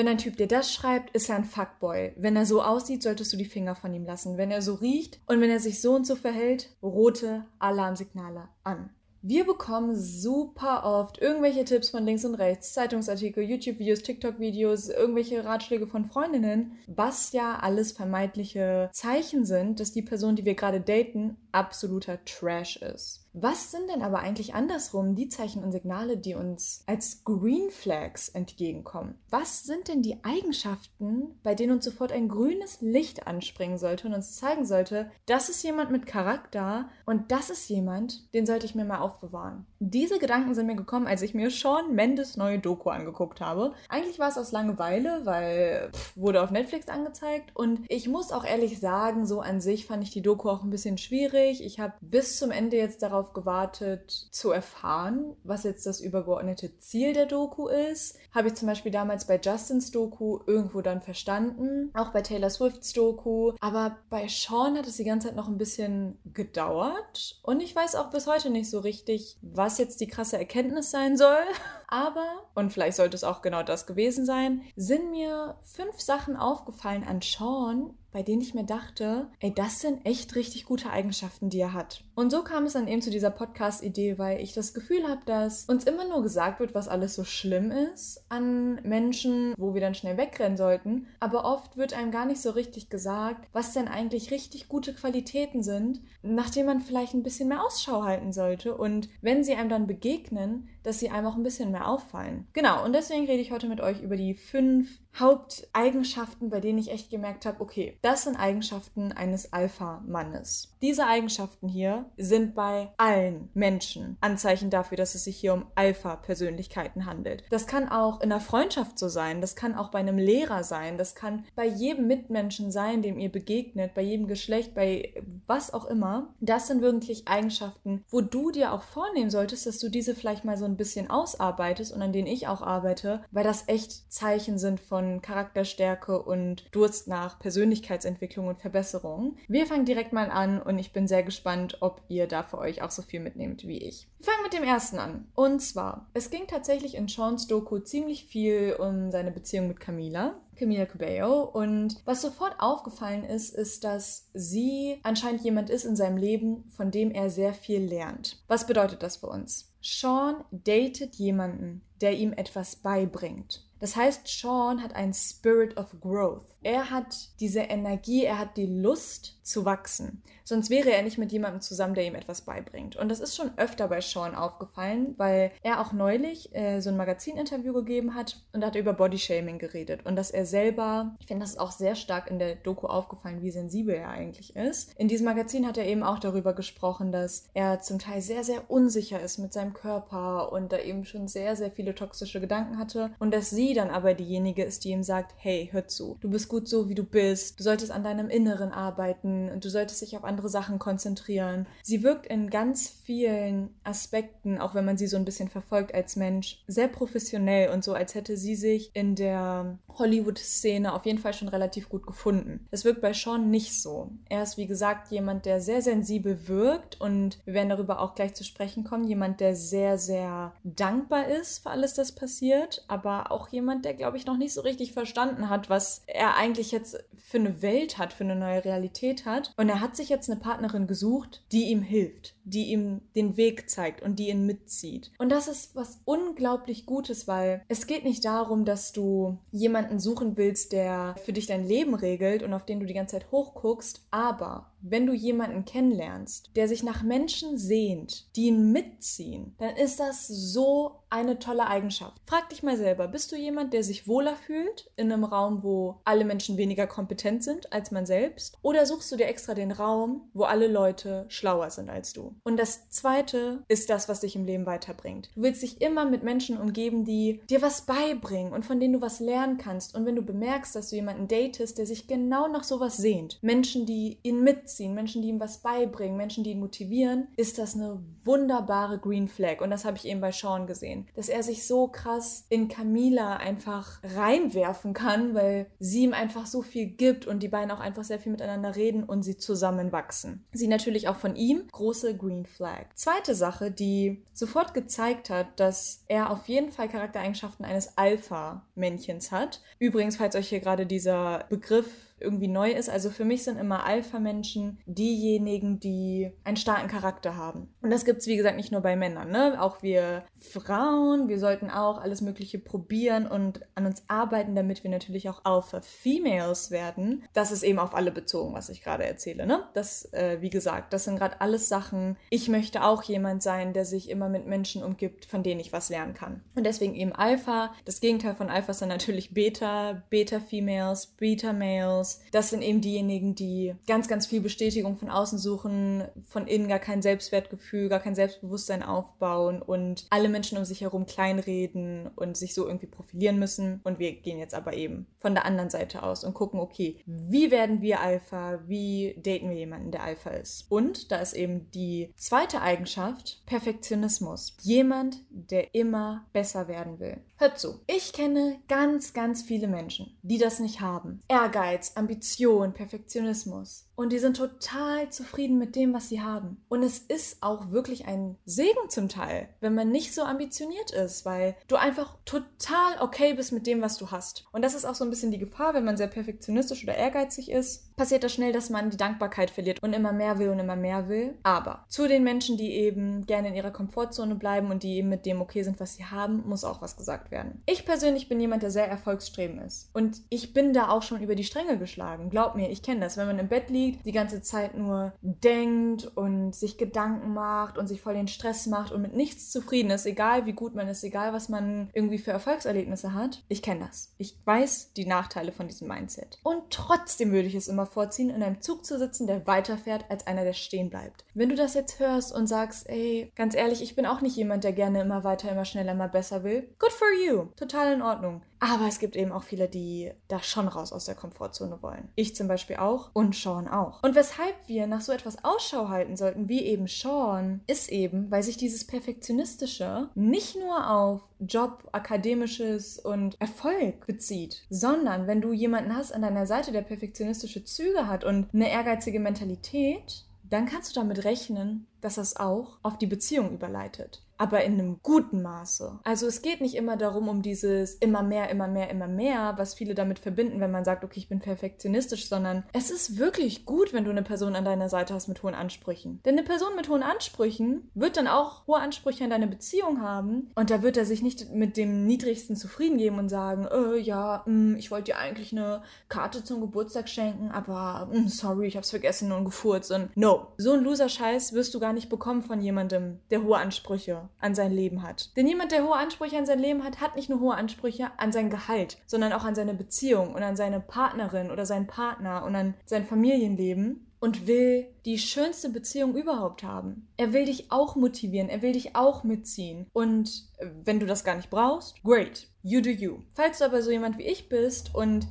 Wenn ein Typ dir das schreibt, ist er ein Fuckboy. Wenn er so aussieht, solltest du die Finger von ihm lassen. Wenn er so riecht und wenn er sich so und so verhält, rote Alarmsignale an. Wir bekommen super oft irgendwelche Tipps von links und rechts, Zeitungsartikel, YouTube-Videos, TikTok-Videos, irgendwelche Ratschläge von Freundinnen, was ja alles vermeintliche Zeichen sind, dass die Person, die wir gerade daten, absoluter Trash ist. Was sind denn aber eigentlich andersrum die Zeichen und Signale, die uns als Green Flags entgegenkommen? Was sind denn die Eigenschaften, bei denen uns sofort ein grünes Licht anspringen sollte und uns zeigen sollte, das ist jemand mit Charakter und das ist jemand, den sollte ich mir mal aufbewahren? Diese Gedanken sind mir gekommen, als ich mir Sean Mendes neue Doku angeguckt habe. Eigentlich war es aus Langeweile, weil pff, wurde auf Netflix angezeigt und ich muss auch ehrlich sagen, so an sich fand ich die Doku auch ein bisschen schwierig. Ich habe bis zum Ende jetzt darauf darauf gewartet zu erfahren, was jetzt das übergeordnete Ziel der Doku ist. Habe ich zum Beispiel damals bei Justins Doku irgendwo dann verstanden, auch bei Taylor Swifts Doku. Aber bei Sean hat es die ganze Zeit noch ein bisschen gedauert und ich weiß auch bis heute nicht so richtig, was jetzt die krasse Erkenntnis sein soll. Aber, und vielleicht sollte es auch genau das gewesen sein, sind mir fünf Sachen aufgefallen an Sean, bei denen ich mir dachte, ey, das sind echt richtig gute Eigenschaften, die er hat. Und so kam es dann eben zu dieser Podcast-Idee, weil ich das Gefühl habe, dass uns immer nur gesagt wird, was alles so schlimm ist an Menschen, wo wir dann schnell wegrennen sollten. Aber oft wird einem gar nicht so richtig gesagt, was denn eigentlich richtig gute Qualitäten sind, nachdem man vielleicht ein bisschen mehr Ausschau halten sollte. Und wenn sie einem dann begegnen, dass sie einem auch ein bisschen mehr auffallen. Genau, und deswegen rede ich heute mit euch über die fünf Haupteigenschaften, bei denen ich echt gemerkt habe, okay, das sind Eigenschaften eines Alpha-Mannes. Diese Eigenschaften hier sind bei allen Menschen Anzeichen dafür, dass es sich hier um Alpha-Persönlichkeiten handelt. Das kann auch in einer Freundschaft so sein, das kann auch bei einem Lehrer sein, das kann bei jedem Mitmenschen sein, dem ihr begegnet, bei jedem Geschlecht, bei was auch immer. Das sind wirklich Eigenschaften, wo du dir auch vornehmen solltest, dass du diese vielleicht mal so ein bisschen ausarbeitest und an denen ich auch arbeite, weil das echt Zeichen sind von Charakterstärke und Durst nach Persönlichkeitsentwicklung und Verbesserung. Wir fangen direkt mal an und ich bin sehr gespannt, ob ihr da für euch auch so viel mitnehmt wie ich. Wir fangen mit dem ersten an. Und zwar, es ging tatsächlich in Sean's Doku ziemlich viel um seine Beziehung mit Camila. Camila Cabello. Und was sofort aufgefallen ist, ist, dass sie anscheinend jemand ist in seinem Leben, von dem er sehr viel lernt. Was bedeutet das für uns? Sean datet jemanden, der ihm etwas beibringt. Das heißt, Sean hat einen Spirit of Growth. Er hat diese Energie, er hat die Lust zu wachsen. Sonst wäre er nicht mit jemandem zusammen, der ihm etwas beibringt. Und das ist schon öfter bei Sean aufgefallen, weil er auch neulich äh, so ein Magazininterview gegeben hat und hat über Bodyshaming geredet. Und dass er selber, ich finde, das ist auch sehr stark in der Doku aufgefallen, wie sensibel er eigentlich ist. In diesem Magazin hat er eben auch darüber gesprochen, dass er zum Teil sehr, sehr unsicher ist mit seinem Körper und da eben schon sehr, sehr viele toxische Gedanken hatte. Und dass sie dann aber diejenige ist, die ihm sagt, hey, hör zu, du bist gut so, wie du bist, du solltest an deinem Inneren arbeiten und du solltest dich auf andere Sachen konzentrieren. Sie wirkt in ganz vielen Aspekten, auch wenn man sie so ein bisschen verfolgt als Mensch, sehr professionell und so, als hätte sie sich in der Hollywood-Szene auf jeden Fall schon relativ gut gefunden. Das wirkt bei Sean nicht so. Er ist, wie gesagt, jemand, der sehr sensibel wirkt und wir werden darüber auch gleich zu sprechen kommen. Jemand, der sehr, sehr dankbar ist für alles, das passiert, aber auch jemand, der, glaube ich, noch nicht so richtig verstanden hat, was er eigentlich jetzt für eine Welt hat, für eine neue Realität hat. Und er hat sich jetzt eine Partnerin gesucht, die ihm hilft, die ihm den Weg zeigt und die ihn mitzieht. Und das ist was unglaublich Gutes, weil es geht nicht darum, dass du jemanden suchen willst, der für dich dein Leben regelt und auf den du die ganze Zeit hochguckst, aber wenn du jemanden kennenlernst, der sich nach Menschen sehnt, die ihn mitziehen, dann ist das so eine tolle Eigenschaft. Frag dich mal selber, bist du jemand, der sich wohler fühlt in einem Raum, wo alle Menschen weniger kompetent sind als man selbst? Oder suchst du dir extra den Raum, wo alle Leute schlauer sind als du? Und das zweite ist das, was dich im Leben weiterbringt. Du willst dich immer mit Menschen umgeben, die dir was beibringen und von denen du was lernen kannst. Und wenn du bemerkst, dass du jemanden datest, der sich genau nach sowas sehnt, Menschen, die ihn mit mitziehen, Menschen, die ihm was beibringen, Menschen, die ihn motivieren, ist das eine wunderbare Green Flag. Und das habe ich eben bei Sean gesehen. Dass er sich so krass in Camila einfach reinwerfen kann, weil sie ihm einfach so viel gibt und die beiden auch einfach sehr viel miteinander reden und sie zusammenwachsen. Sie natürlich auch von ihm große Green Green Flag. Zweite Sache, die sofort gezeigt hat, dass er auf jeden Fall Charaktereigenschaften eines Alpha-Männchens hat. Übrigens, falls euch hier gerade dieser Begriff irgendwie neu ist. Also für mich sind immer Alpha-Menschen diejenigen, die einen starken Charakter haben. Und das gibt es, wie gesagt, nicht nur bei Männern. Ne? Auch wir Frauen, wir sollten auch alles Mögliche probieren und an uns arbeiten, damit wir natürlich auch Alpha-Females werden. Das ist eben auf alle bezogen, was ich gerade erzähle. Ne? Das, äh, wie gesagt, das sind gerade alles Sachen. Ich möchte auch jemand sein, der sich immer mit Menschen umgibt, von denen ich was lernen kann. Und deswegen eben Alpha. Das Gegenteil von Alpha sind natürlich Beta, Beta-Females, Beta-Males. Millennials, das sind eben diejenigen, die ganz, ganz viel Bestätigung von außen suchen, von innen gar kein Selbstwertgefühl, gar kein Selbstbewusstsein aufbauen und alle Menschen um sich herum kleinreden und sich so irgendwie profilieren müssen. Und wir gehen jetzt aber eben von der anderen Seite aus und gucken, okay, wie werden wir Alpha? Wie daten wir jemanden, der Alpha ist? Und da ist eben die zweite Eigenschaft Perfektionismus. Jemand, der immer besser werden will. Hört zu. Ich kenne ganz, ganz viele Menschen, die das nicht haben. Ehrgeiz, Ambition, Perfektionismus. Und die sind total zufrieden mit dem, was sie haben. Und es ist auch wirklich ein Segen zum Teil, wenn man nicht so ambitioniert ist, weil du einfach total okay bist mit dem, was du hast. Und das ist auch so ein bisschen die Gefahr, wenn man sehr perfektionistisch oder ehrgeizig ist, passiert das schnell, dass man die Dankbarkeit verliert und immer mehr will und immer mehr will. Aber zu den Menschen, die eben gerne in ihrer Komfortzone bleiben und die eben mit dem okay sind, was sie haben, muss auch was gesagt werden. Ich persönlich bin jemand, der sehr erfolgsstreben ist. Und ich bin da auch schon über die Stränge geschlagen. Glaub mir, ich kenne das. Wenn man im Bett liegt, die ganze Zeit nur denkt und sich Gedanken macht und sich voll den Stress macht und mit nichts zufrieden ist, egal wie gut man ist, egal was man irgendwie für Erfolgserlebnisse hat. Ich kenne das. Ich weiß die Nachteile von diesem Mindset. Und trotzdem würde ich es immer vorziehen, in einem Zug zu sitzen, der weiterfährt, als einer, der stehen bleibt. Wenn du das jetzt hörst und sagst, ey, ganz ehrlich, ich bin auch nicht jemand, der gerne immer weiter, immer schneller, immer besser will, good for you. Total in Ordnung. Aber es gibt eben auch viele, die da schon raus aus der Komfortzone wollen. Ich zum Beispiel auch und Sean auch. Und weshalb wir nach so etwas Ausschau halten sollten, wie eben Sean, ist eben, weil sich dieses Perfektionistische nicht nur auf Job, akademisches und Erfolg bezieht, sondern wenn du jemanden hast an deiner Seite, der perfektionistische Züge hat und eine ehrgeizige Mentalität, dann kannst du damit rechnen, dass das auch auf die Beziehung überleitet aber in einem guten Maße. Also es geht nicht immer darum, um dieses immer mehr, immer mehr, immer mehr, was viele damit verbinden, wenn man sagt, okay, ich bin perfektionistisch, sondern es ist wirklich gut, wenn du eine Person an deiner Seite hast mit hohen Ansprüchen. Denn eine Person mit hohen Ansprüchen wird dann auch hohe Ansprüche an deine Beziehung haben und da wird er sich nicht mit dem niedrigsten zufrieden geben und sagen, äh, ja, mh, hm, ich wollte dir eigentlich eine Karte zum Geburtstag schenken, aber mh, hm, sorry, ich hab's vergessen und gefurzt und no. So ein Loser-Scheiß wirst du gar nicht bekommen von jemandem, der hohe Ansprüche an sein Leben hat. Denn jemand, der hohe Ansprüche an sein Leben hat, hat nicht nur hohe Ansprüche an sein Gehalt, sondern auch an seine Beziehung und an seine Partnerin oder seinen Partner und an sein Familienleben und will die schönste Beziehung überhaupt haben. Er will dich auch motivieren, er will dich auch mitziehen. Und wenn du das gar nicht brauchst, great, you do you. Falls du aber so jemand wie ich bist und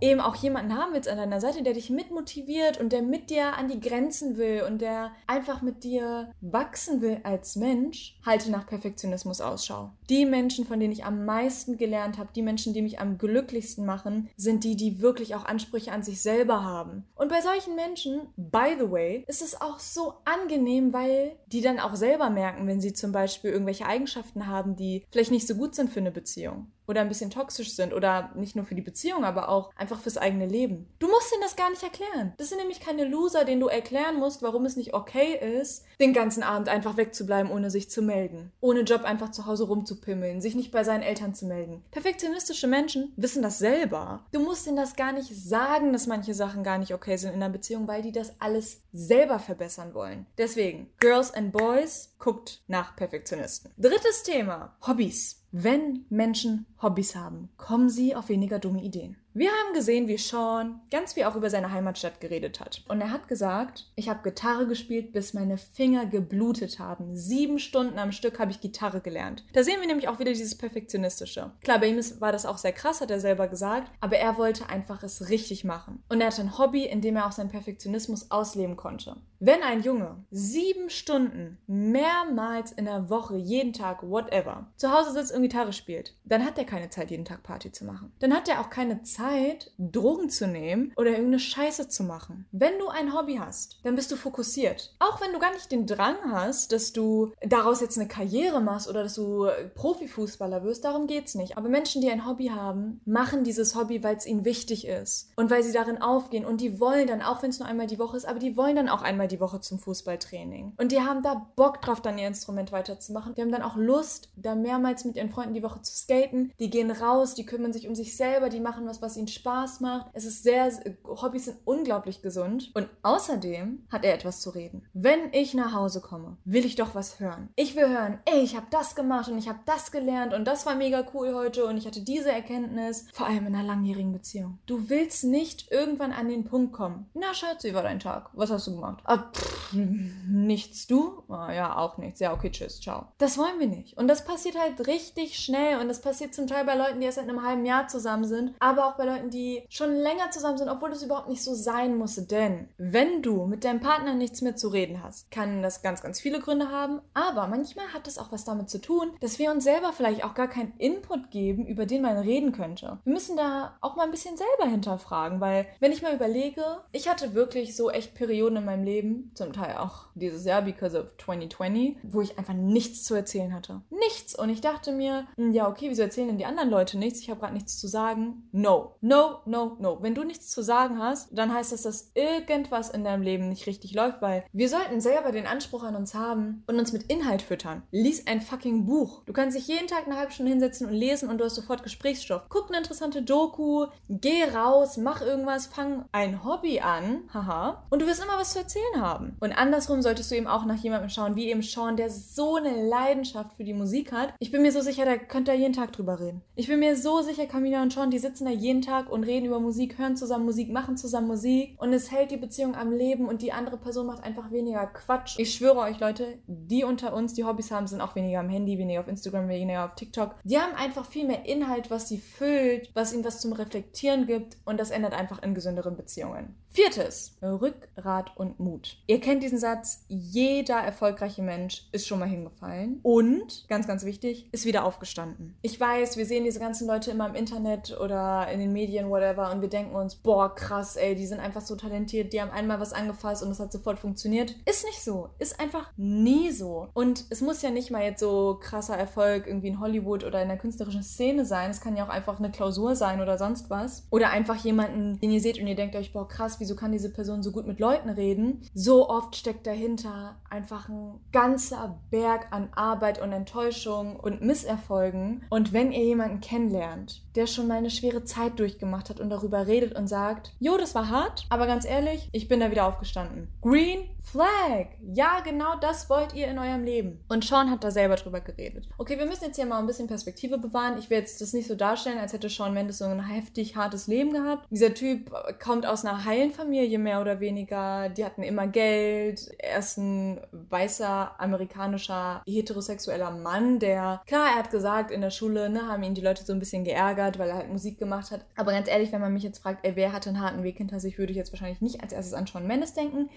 eben auch jemanden haben willst an deiner Seite, der dich mitmotiviert und der mit dir an die Grenzen will und der einfach mit dir wachsen will als Mensch, halte nach Perfektionismus Ausschau. Die Menschen, von denen ich am meisten gelernt habe, die Menschen, die mich am glücklichsten machen, sind die, die wirklich auch Ansprüche an sich selber haben. Und bei solchen Menschen, by the way, ist es auch so angenehm, weil die dann auch selber merken, wenn sie zum Beispiel irgendwelche Eigenschaften haben, die vielleicht nicht so gut sind für eine Beziehung oder ein bisschen toxisch sind oder nicht nur für die Beziehung, aber auch einfach fürs eigene Leben. Du musst ihnen das gar nicht erklären. Das sind nämlich keine Loser, denen du erklären musst, warum es nicht okay ist, den ganzen Abend einfach wegzubleiben, ohne sich zu melden. Ohne Job einfach zu Hause rumzupimmeln, sich nicht bei seinen Eltern zu melden. Perfektionistische Menschen wissen das selber. Du musst ihnen das gar nicht sagen, dass manche Sachen gar nicht okay sind in einer Beziehung, weil die das alles selber verbessern wollen. Deswegen, Girls and Boys, guckt nach Perfektionisten. Drittes Thema, Hobbys. Wenn Menschen Hobbys haben, kommen sie auf weniger dumme Ideen. Wir haben gesehen, wie Sean ganz viel auch über seine Heimatstadt geredet hat. Und er hat gesagt, ich habe Gitarre gespielt, bis meine Finger geblutet haben. Sieben Stunden am Stück habe ich Gitarre gelernt. Da sehen wir nämlich auch wieder dieses Perfektionistische. Klar, bei ihm war das auch sehr krass, hat er selber gesagt, aber er wollte einfach es richtig machen. Und er hatte ein Hobby, in dem er auch seinen Perfektionismus ausleben konnte. Wenn ein Junge sieben Stunden mehrmals in der Woche, jeden Tag, whatever, zu Hause sitzt und Gitarre spielt, dann hat er keine Zeit, jeden Tag Party zu machen. Dann hat er auch keine Zeit, Drogen zu nehmen oder irgendeine Scheiße zu machen. Wenn du ein Hobby hast, dann bist du fokussiert. Auch wenn du gar nicht den Drang hast, dass du daraus jetzt eine Karriere machst oder dass du Profifußballer wirst, darum geht's nicht. Aber Menschen, die ein Hobby haben, machen dieses Hobby, weil es ihnen wichtig ist und weil sie darin aufgehen und die wollen dann, auch wenn es nur einmal die Woche ist, aber die wollen dann auch einmal die Woche zum Fußballtraining. Und die haben da Bock drauf, dann ihr Instrument weiterzumachen. Die haben dann auch Lust, da mehrmals mit ihren Freunden die Woche zu skaten. Die gehen raus, die kümmern sich um sich selber, die machen was, was ihnen Spaß macht. Es ist sehr, Hobbys sind unglaublich gesund. Und außerdem hat er etwas zu reden. Wenn ich nach Hause komme, will ich doch was hören. Ich will hören, ey, ich habe das gemacht und ich habe das gelernt und das war mega cool heute und ich hatte diese Erkenntnis. Vor allem in einer langjährigen Beziehung. Du willst nicht irgendwann an den Punkt kommen. Na, Schatz, wie war dein Tag? Was hast du gemacht? Pff, nichts, du? Ah, ja, auch nichts. Ja, okay, tschüss, ciao. Das wollen wir nicht. Und das passiert halt richtig schnell und das passiert zum Teil bei Leuten, die erst seit einem halben Jahr zusammen sind, aber auch bei Leuten, die schon länger zusammen sind, obwohl das überhaupt nicht so sein muss. Denn wenn du mit deinem Partner nichts mehr zu reden hast, kann das ganz, ganz viele Gründe haben, aber manchmal hat das auch was damit zu tun, dass wir uns selber vielleicht auch gar keinen Input geben, über den man reden könnte. Wir müssen da auch mal ein bisschen selber hinterfragen, weil wenn ich mal überlege, ich hatte wirklich so echt Perioden in meinem Leben, zum Teil auch dieses Jahr, because of 2020, wo ich einfach nichts zu erzählen hatte. Nichts. Und ich dachte mir, hm, ja, okay, wieso erzählen denn die anderen Leute nichts? Ich habe gerade nichts zu sagen. No, no, no, no. Wenn du nichts zu sagen hast, dann heißt das, dass irgendwas in deinem Leben nicht richtig läuft, weil wir sollten selber den Anspruch an uns haben und uns mit Inhalt füttern. Lies ein fucking Buch. Du kannst dich jeden Tag eine halbe Stunde hinsetzen und lesen und du hast sofort Gesprächsstoff. Guck eine interessante Doku, geh raus, mach irgendwas, fang ein Hobby an, haha, und du wirst immer was zu erzählen haben. Und andersrum solltest du eben auch nach jemandem schauen, wie eben Sean, der so eine Leidenschaft für die Musik hat. Ich bin mir so sicher, der könnte da jeden Tag drüber reden. Ich bin mir so sicher, Camila und Sean, die sitzen da jeden Tag und reden über Musik, hören zusammen Musik, machen zusammen Musik und es hält die Beziehung am Leben und die andere Person macht einfach weniger Quatsch. Ich schwöre euch, Leute, die unter uns, die Hobbys haben, sind auch weniger am Handy, weniger auf Instagram, weniger auf TikTok. Die haben einfach viel mehr Inhalt, was sie füllt, was ihnen was zum Reflektieren gibt und das ändert einfach in gesünderen Beziehungen. Viertes, Rückgrat und Mut. Ihr kennt diesen Satz, jeder erfolgreiche Mensch ist schon mal hingefallen und, ganz, ganz wichtig, ist wieder aufgestanden. Ich weiß, wir sehen diese ganzen Leute immer im Internet oder in den Medien, whatever, und wir denken uns, boah, krass, ey, die sind einfach so talentiert, die haben einmal was angefasst und es hat sofort funktioniert. Ist nicht so. Ist einfach nie so. Und es muss ja nicht mal jetzt so krasser Erfolg irgendwie in Hollywood oder in der künstlerischen Szene sein. Es kann ja auch einfach eine Klausur sein oder sonst was. Oder einfach jemanden, den ihr seht und ihr denkt euch, boah, krass, wie wieso kann diese Person so gut mit Leuten reden? So oft steckt dahinter einfach ein ganzer Berg an Arbeit und Enttäuschung und Misserfolgen. Und wenn ihr jemanden kennenlernt, der schon mal eine schwere Zeit durchgemacht hat und darüber redet und sagt, jo, das war hart, aber ganz ehrlich, ich bin da wieder aufgestanden. Green Flag. Ja, genau das wollt ihr in eurem Leben. Und Sean hat da selber drüber geredet. Okay, wir müssen jetzt hier mal ein bisschen Perspektive bewahren. Ich will jetzt das nicht so darstellen, als hätte Sean Mendes so ein heftig hartes Leben gehabt. Dieser Typ kommt aus einer heilen Familie mehr oder weniger. Die hatten immer Geld. Er ist ein weißer, amerikanischer, heterosexueller Mann, der, klar, er hat gesagt, in der Schule ne, haben ihn die Leute so ein bisschen geärgert, weil er halt Musik gemacht hat. Aber ganz ehrlich, wenn man mich jetzt fragt, ey, wer hatte einen harten Weg hinter sich, würde ich jetzt wahrscheinlich nicht als erstes an Sean Mendes denken.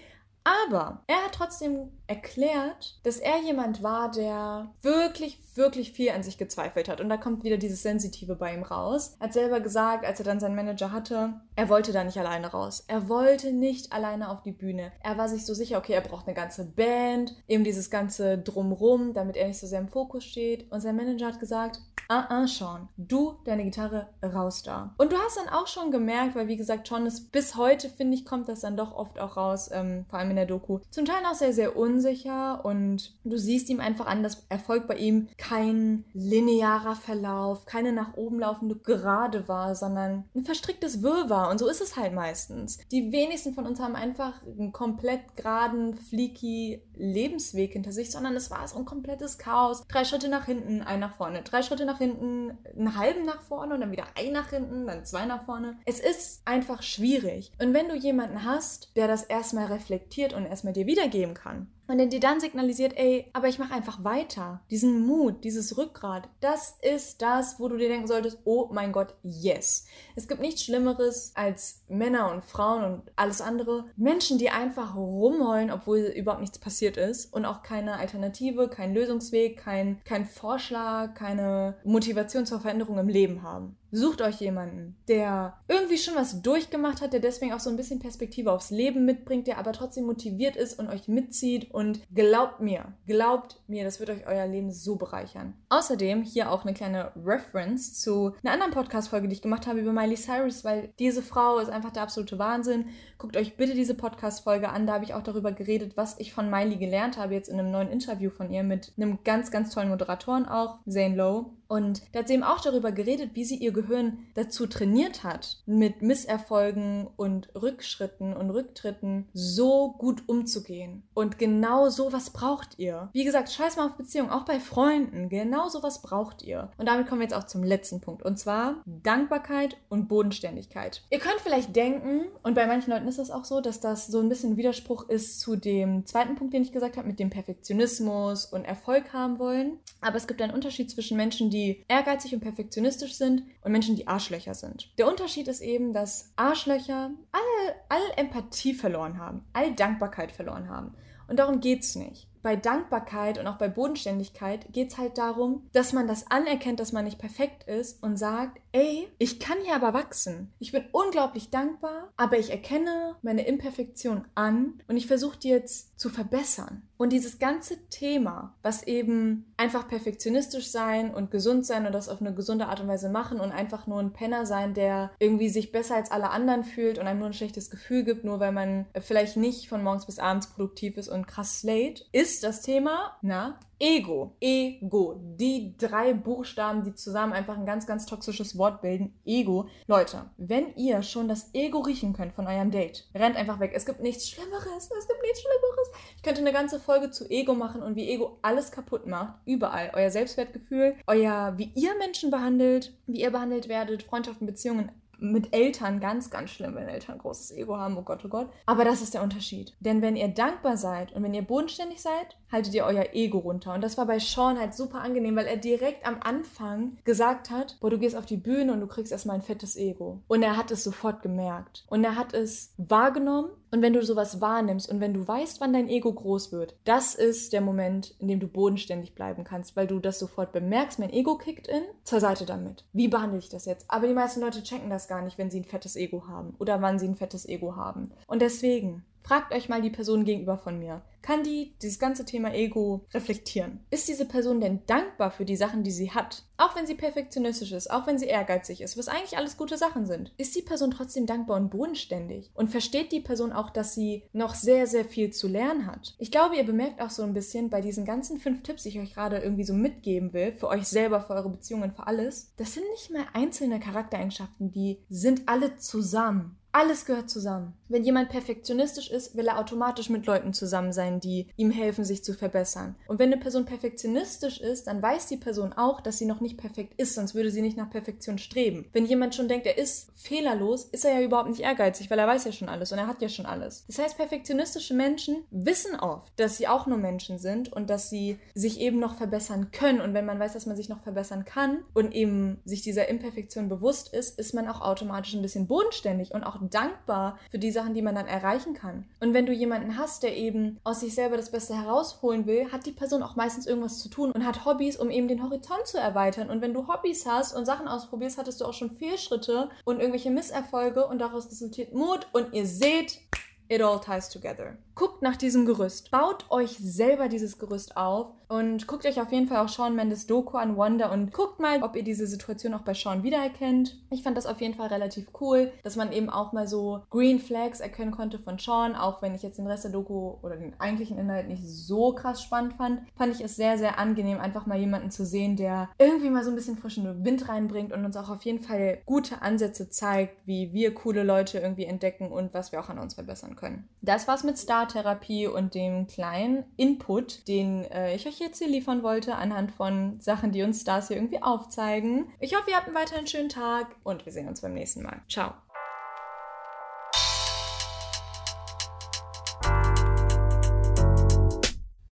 Aber er hat trotzdem erklärt, dass er jemand war, der wirklich, wirklich viel an sich gezweifelt hat. Und da kommt wieder dieses Sensitive bei ihm raus. Er hat selber gesagt, als er dann seinen Manager hatte, er wollte da nicht alleine raus. Er wollte nicht alleine auf die Bühne. Er war sich so sicher, okay, er braucht eine ganze Band, eben dieses ganze Drumrum, damit er nicht so sehr im Fokus steht. Und sein Manager hat gesagt, ah, ah, Sean, du, deine Gitarre, raus da. Und du hast dann auch schon gemerkt, weil wie gesagt, Sean ist bis heute, finde ich, kommt das dann doch oft auch raus, ähm, vor allem in der Doku, zum Teil auch sehr, sehr unsicher und du siehst ihm einfach an, dass Erfolg bei ihm kein linearer Verlauf, keine nach oben laufende Gerade war, sondern ein verstricktes Wirrwarr und so ist es halt meistens. Die wenigsten von uns haben einfach einen komplett geraden, fleeky Lebensweg hinter sich, sondern es war so ein komplettes Chaos. Drei Schritte nach hinten, ein nach vorne, drei Schritte nach hinten, einen halben nach vorne und dann wieder ein nach hinten, dann zwei nach vorne. Es ist einfach schwierig. Und wenn du jemanden hast, der das erstmal reflektiert und erstmal dir wiedergeben kann, und der dir dann signalisiert, ey, aber ich mache einfach weiter. Diesen Mut, dieses Rückgrat, das ist das, wo du dir denken solltest, oh mein Gott, yes. Es gibt nichts Schlimmeres als Männer und Frauen und alles andere. Menschen, die einfach rumheulen, obwohl überhaupt nichts passiert ist und auch keine Alternative, kein Lösungsweg, kein, kein Vorschlag, keine Motivation zur Veränderung im Leben haben. Sucht euch jemanden, der irgendwie schon was durchgemacht hat, der deswegen auch so ein bisschen Perspektive aufs Leben mitbringt, der aber trotzdem motiviert ist und euch mitzieht. Und glaubt mir, glaubt mir, das wird euch euer Leben so bereichern. Außerdem hier auch eine kleine Reference zu einer anderen Podcast-Folge, die ich gemacht habe über Miley Cyrus, weil diese Frau ist einfach der absolute Wahnsinn. Guckt euch bitte diese Podcast-Folge an. Da habe ich auch darüber geredet, was ich von Miley gelernt habe, jetzt in einem neuen Interview von ihr mit einem ganz, ganz tollen Moderatoren auch, Zane Lowe. Und da hat sie eben auch darüber geredet, wie sie ihr Gehirn dazu trainiert hat, mit Misserfolgen und Rückschritten und Rücktritten so gut umzugehen. Und genau sowas braucht ihr. Wie gesagt, scheiß mal auf Beziehungen, auch bei Freunden. Genau sowas braucht ihr. Und damit kommen wir jetzt auch zum letzten Punkt. Und zwar Dankbarkeit und Bodenständigkeit. Ihr könnt vielleicht denken, und bei manchen Leuten ist das auch so, dass das so ein bisschen Widerspruch ist zu dem zweiten Punkt, den ich gesagt habe, mit dem Perfektionismus und Erfolg haben wollen. Aber es gibt einen Unterschied zwischen Menschen, die die ehrgeizig und perfektionistisch sind und Menschen, die Arschlöcher sind. Der Unterschied ist eben, dass Arschlöcher all, all Empathie verloren haben, all Dankbarkeit verloren haben. Und darum geht es nicht bei Dankbarkeit und auch bei Bodenständigkeit geht es halt darum, dass man das anerkennt, dass man nicht perfekt ist und sagt, ey, ich kann hier aber wachsen. Ich bin unglaublich dankbar, aber ich erkenne meine Imperfektion an und ich versuche die jetzt zu verbessern. Und dieses ganze Thema, was eben einfach perfektionistisch sein und gesund sein und das auf eine gesunde Art und Weise machen und einfach nur ein Penner sein, der irgendwie sich besser als alle anderen fühlt und einem nur ein schlechtes Gefühl gibt, nur weil man vielleicht nicht von morgens bis abends produktiv ist und krass slate, ist ist das Thema, na, Ego. Ego. Die drei Buchstaben, die zusammen einfach ein ganz, ganz toxisches Wort bilden. Ego. Leute, wenn ihr schon das Ego riechen könnt von eurem Date, rennt einfach weg. Es gibt nichts Schlimmeres. Es gibt nichts Schlimmeres. Ich könnte eine ganze Folge zu Ego machen und wie Ego alles kaputt macht. Überall. Euer Selbstwertgefühl, euer, wie ihr Menschen behandelt, wie ihr behandelt werdet, Freundschaften, Beziehungen, mit Eltern ganz, ganz schlimm, wenn Eltern großes Ego haben, oh Gott, oh Gott. Aber das ist der Unterschied. Denn wenn ihr dankbar seid und wenn ihr bodenständig seid, haltet ihr euer Ego runter. Und das war bei Sean halt super angenehm, weil er direkt am Anfang gesagt hat, boah, du gehst auf die Bühne und du kriegst erstmal ein fettes Ego. Und er hat es sofort gemerkt. Und er hat es wahrgenommen. Und wenn du sowas wahrnimmst und wenn du weißt, wann dein Ego groß wird, das ist der Moment, in dem du bodenständig bleiben kannst, weil du das sofort bemerkst, mein Ego kickt in, zur Seite damit. Wie behandle ich das jetzt? Aber die meisten Leute checken das gar nicht, wenn sie ein fettes Ego haben oder wann sie ein fettes Ego haben. Und deswegen, Fragt euch mal die Person gegenüber von mir. Kann die dieses ganze Thema Ego reflektieren? Ist diese Person denn dankbar für die Sachen, die sie hat? Auch wenn sie perfektionistisch ist, auch wenn sie ehrgeizig ist, was eigentlich alles gute Sachen sind. Ist die Person trotzdem dankbar und bodenständig? Und versteht die Person auch, dass sie noch sehr, sehr viel zu lernen hat? Ich glaube, ihr bemerkt auch so ein bisschen bei diesen ganzen fünf Tipps, die ich euch gerade irgendwie so mitgeben will, für euch selber, für eure Beziehungen, für alles. Das sind nicht mehr einzelne Charaktereigenschaften, die sind alle zusammen. Alles gehört zusammen. Wenn jemand perfektionistisch ist, will er automatisch mit Leuten zusammen sein, die ihm helfen, sich zu verbessern. Und wenn eine Person perfektionistisch ist, dann weiß die Person auch, dass sie noch nicht perfekt ist, sonst würde sie nicht nach Perfektion streben. Wenn jemand schon denkt, er ist fehlerlos, ist er ja überhaupt nicht ehrgeizig, weil er weiß ja schon alles und er hat ja schon alles. Das heißt, perfektionistische Menschen wissen oft, dass sie auch nur Menschen sind und dass sie sich eben noch verbessern können. Und wenn man weiß, dass man sich noch verbessern kann und eben sich dieser Imperfektion bewusst ist, ist man auch automatisch ein bisschen bodenständig und auch dankbar für die Sachen, die man dann erreichen kann. Und wenn du jemanden hast, der eben aus sich selber das Beste herausholen will, hat die Person auch meistens irgendwas zu tun und hat Hobbys, um eben den Horizont zu erweitern. Und wenn du Hobbys hast und Sachen ausprobierst, hattest du auch schon Fehlschritte und irgendwelche Misserfolge und daraus resultiert Mut und ihr seht, it all ties together. Guckt nach diesem Gerüst. Baut euch selber dieses Gerüst auf und guckt euch auf jeden Fall auch Sean Mendes Doku an Wonder und guckt mal, ob ihr diese Situation auch bei Sean wiedererkennt. Ich fand das auf jeden Fall relativ cool, dass man eben auch mal so Green Flags erkennen konnte von Sean, auch wenn ich jetzt den Rest der Doku oder den eigentlichen Inhalt nicht so krass spannend fand, fand ich es sehr, sehr angenehm, einfach mal jemanden zu sehen, der irgendwie mal so ein bisschen frischen Wind reinbringt und uns auch auf jeden Fall gute Ansätze zeigt, wie wir coole Leute irgendwie entdecken und was wir auch an uns verbessern können. Das war's mit Star-Therapie und dem kleinen Input, den äh, ich euch jetzt hier liefern wollte, anhand von Sachen, die uns Stars hier irgendwie aufzeigen. Ich hoffe, ihr habt einen weiteren schönen Tag und wir sehen uns beim nächsten Mal. Ciao.